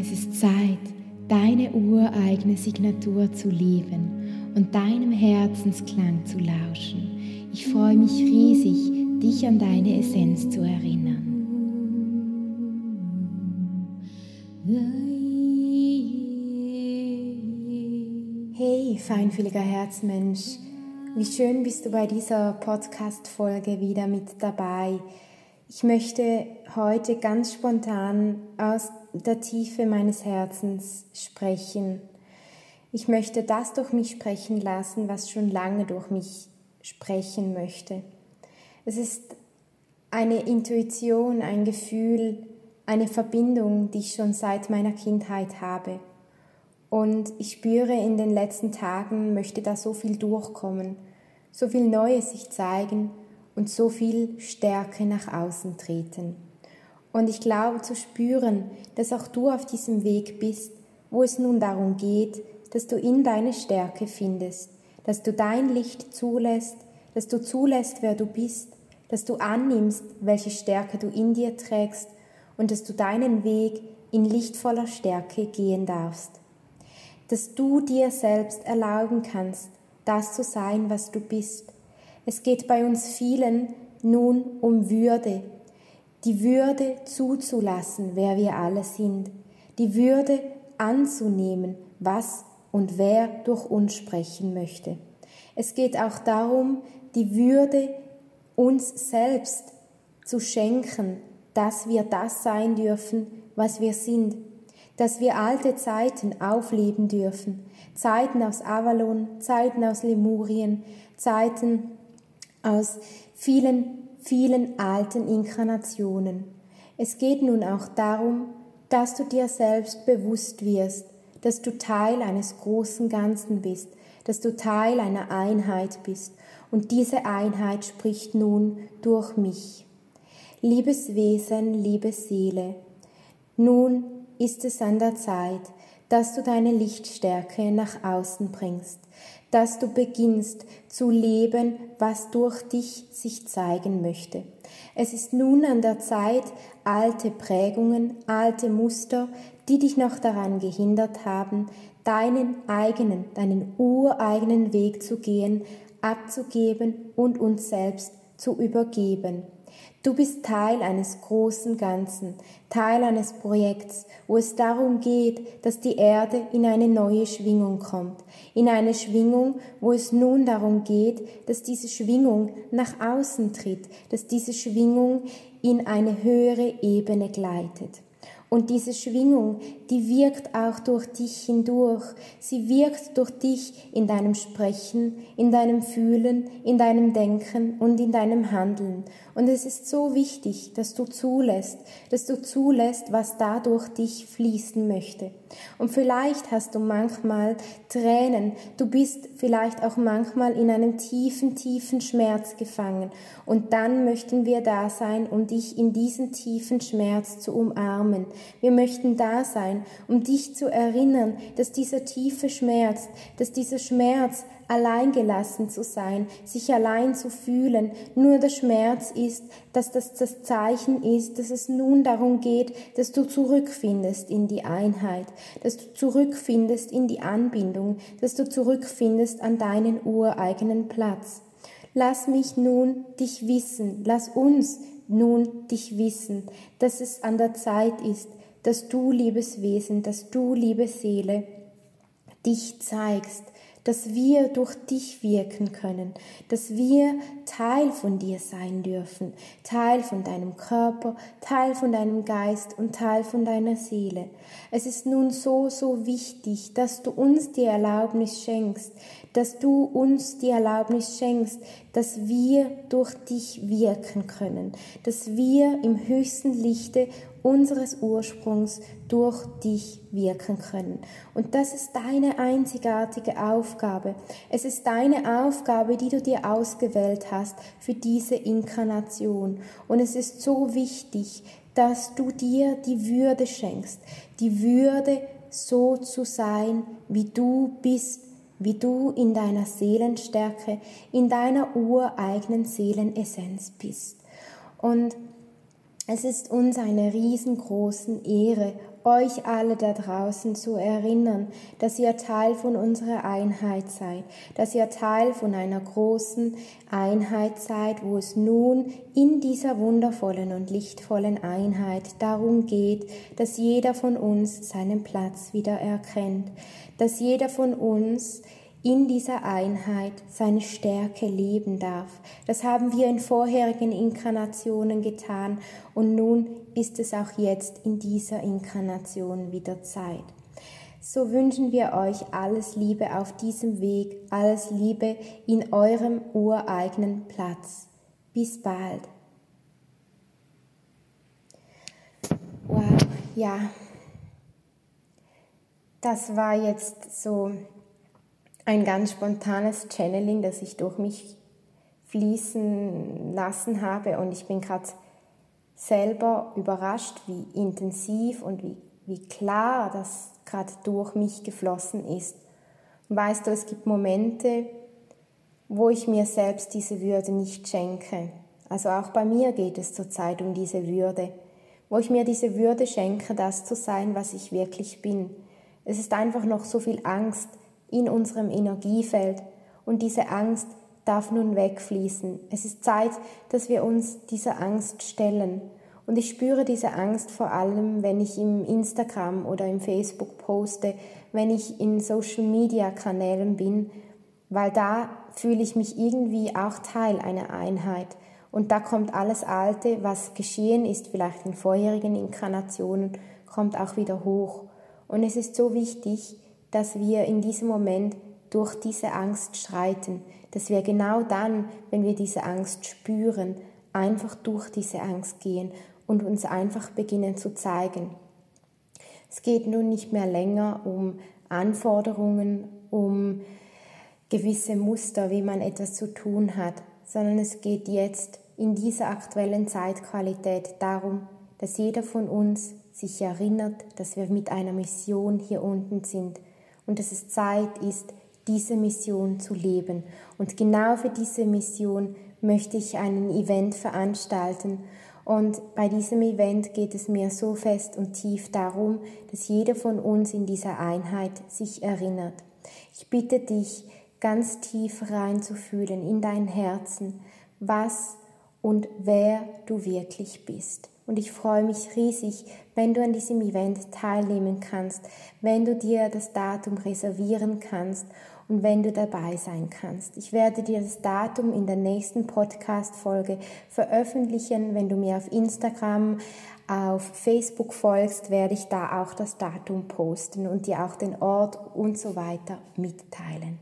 Es ist Zeit, deine ureigene Signatur zu leben und deinem Herzensklang zu lauschen. Ich freue mich riesig, dich an deine Essenz zu erinnern. Hey, feinfühliger Herzmensch, wie schön bist du bei dieser Podcast-Folge wieder mit dabei. Ich möchte heute ganz spontan aus der Tiefe meines Herzens sprechen. Ich möchte das durch mich sprechen lassen, was schon lange durch mich sprechen möchte. Es ist eine Intuition, ein Gefühl, eine Verbindung, die ich schon seit meiner Kindheit habe. Und ich spüre in den letzten Tagen möchte da so viel durchkommen, so viel Neues sich zeigen und so viel Stärke nach außen treten. Und ich glaube zu spüren, dass auch du auf diesem Weg bist, wo es nun darum geht, dass du in deine Stärke findest, dass du dein Licht zulässt, dass du zulässt, wer du bist, dass du annimmst, welche Stärke du in dir trägst und dass du deinen Weg in lichtvoller Stärke gehen darfst. Dass du dir selbst erlauben kannst, das zu sein, was du bist, es geht bei uns vielen nun um Würde, die Würde zuzulassen, wer wir alle sind, die Würde anzunehmen, was und wer durch uns sprechen möchte. Es geht auch darum, die Würde uns selbst zu schenken, dass wir das sein dürfen, was wir sind, dass wir alte Zeiten aufleben dürfen, Zeiten aus Avalon, Zeiten aus Lemurien, Zeiten aus vielen, vielen alten Inkarnationen. Es geht nun auch darum, dass du dir selbst bewusst wirst, dass du Teil eines großen Ganzen bist, dass du Teil einer Einheit bist und diese Einheit spricht nun durch mich. Liebes Wesen, liebe Seele, nun ist es an der Zeit, dass du deine Lichtstärke nach außen bringst, dass du beginnst zu leben, was durch dich sich zeigen möchte. Es ist nun an der Zeit, alte Prägungen, alte Muster, die dich noch daran gehindert haben, deinen eigenen, deinen ureigenen Weg zu gehen, abzugeben und uns selbst zu übergeben. Du bist Teil eines großen Ganzen, Teil eines Projekts, wo es darum geht, dass die Erde in eine neue Schwingung kommt, in eine Schwingung, wo es nun darum geht, dass diese Schwingung nach außen tritt, dass diese Schwingung in eine höhere Ebene gleitet. Und diese Schwingung, die wirkt auch durch dich hindurch. Sie wirkt durch dich in deinem Sprechen, in deinem Fühlen, in deinem Denken und in deinem Handeln. Und es ist so wichtig, dass du zulässt, dass du zulässt, was da durch dich fließen möchte. Und vielleicht hast du manchmal Tränen, du bist vielleicht auch manchmal in einem tiefen, tiefen Schmerz gefangen. Und dann möchten wir da sein, um dich in diesen tiefen Schmerz zu umarmen. Wir möchten da sein, um dich zu erinnern, dass dieser tiefe Schmerz, dass dieser Schmerz allein gelassen zu sein, sich allein zu fühlen, nur der Schmerz ist, dass das das Zeichen ist, dass es nun darum geht, dass du zurückfindest in die Einheit, dass du zurückfindest in die Anbindung, dass du zurückfindest an deinen ureigenen Platz. Lass mich nun dich wissen, lass uns nun dich wissen, dass es an der Zeit ist, dass du, liebes Wesen, dass du, liebe Seele, dich zeigst, dass wir durch dich wirken können, dass wir Teil von dir sein dürfen, Teil von deinem Körper, Teil von deinem Geist und Teil von deiner Seele. Es ist nun so, so wichtig, dass du uns die Erlaubnis schenkst, dass du uns die Erlaubnis schenkst, dass wir durch dich wirken können, dass wir im höchsten Lichte unseres Ursprungs durch dich wirken können. Und das ist deine einzigartige Aufgabe. Es ist deine Aufgabe, die du dir ausgewählt hast für diese Inkarnation. Und es ist so wichtig, dass du dir die Würde schenkst, die Würde so zu sein, wie du bist, wie du in deiner Seelenstärke, in deiner ureigenen Seelenessenz bist. Und es ist uns eine riesengroße Ehre, euch alle da draußen zu erinnern, dass ihr Teil von unserer Einheit seid, dass ihr Teil von einer großen Einheit seid, wo es nun in dieser wundervollen und lichtvollen Einheit darum geht, dass jeder von uns seinen Platz wieder erkennt, dass jeder von uns in dieser Einheit seine Stärke leben darf. Das haben wir in vorherigen Inkarnationen getan und nun ist es auch jetzt in dieser Inkarnation wieder Zeit. So wünschen wir euch alles Liebe auf diesem Weg, alles Liebe in eurem ureigenen Platz. Bis bald. Wow, ja. Das war jetzt so ein ganz spontanes Channeling, das ich durch mich fließen lassen habe und ich bin gerade selber überrascht, wie intensiv und wie, wie klar das gerade durch mich geflossen ist. Und weißt du, es gibt Momente, wo ich mir selbst diese Würde nicht schenke. Also auch bei mir geht es zurzeit um diese Würde, wo ich mir diese Würde schenke, das zu sein, was ich wirklich bin. Es ist einfach noch so viel Angst, in unserem Energiefeld und diese Angst darf nun wegfließen. Es ist Zeit, dass wir uns dieser Angst stellen. Und ich spüre diese Angst vor allem, wenn ich im Instagram oder im Facebook poste, wenn ich in Social Media Kanälen bin, weil da fühle ich mich irgendwie auch Teil einer Einheit. Und da kommt alles Alte, was geschehen ist, vielleicht in vorherigen Inkarnationen, kommt auch wieder hoch. Und es ist so wichtig, dass wir in diesem Moment durch diese Angst streiten, dass wir genau dann, wenn wir diese Angst spüren, einfach durch diese Angst gehen und uns einfach beginnen zu zeigen. Es geht nun nicht mehr länger um Anforderungen, um gewisse Muster, wie man etwas zu tun hat, sondern es geht jetzt in dieser aktuellen Zeitqualität darum, dass jeder von uns sich erinnert, dass wir mit einer Mission hier unten sind und dass es Zeit ist, diese Mission zu leben. Und genau für diese Mission möchte ich einen Event veranstalten. Und bei diesem Event geht es mir so fest und tief darum, dass jeder von uns in dieser Einheit sich erinnert. Ich bitte dich, ganz tief reinzufühlen in dein Herzen, was und wer du wirklich bist. Und ich freue mich riesig, wenn du an diesem Event teilnehmen kannst, wenn du dir das Datum reservieren kannst und wenn du dabei sein kannst. Ich werde dir das Datum in der nächsten Podcast-Folge veröffentlichen. Wenn du mir auf Instagram, auf Facebook folgst, werde ich da auch das Datum posten und dir auch den Ort und so weiter mitteilen.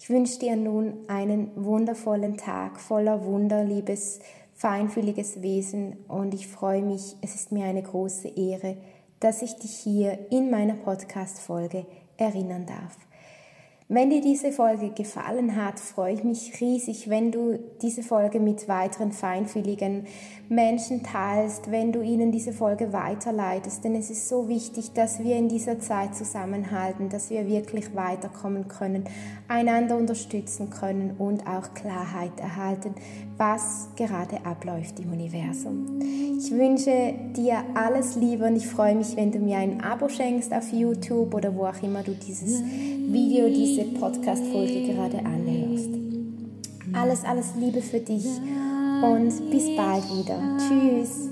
Ich wünsche dir nun einen wundervollen Tag voller Wunder, liebes feinfühliges Wesen und ich freue mich, es ist mir eine große Ehre, dass ich dich hier in meiner Podcast-Folge erinnern darf. Wenn dir diese Folge gefallen hat, freue ich mich riesig, wenn du diese Folge mit weiteren feinfühligen Menschen teilst, wenn du ihnen diese Folge weiterleitest. Denn es ist so wichtig, dass wir in dieser Zeit zusammenhalten, dass wir wirklich weiterkommen können, einander unterstützen können und auch Klarheit erhalten, was gerade abläuft im Universum. Ich wünsche dir alles Liebe und ich freue mich, wenn du mir ein Abo schenkst auf YouTube oder wo auch immer du dieses Video, diese diese Podcast-Folge gerade anhörst. Alles, alles Liebe für dich und bis bald wieder. Tschüss.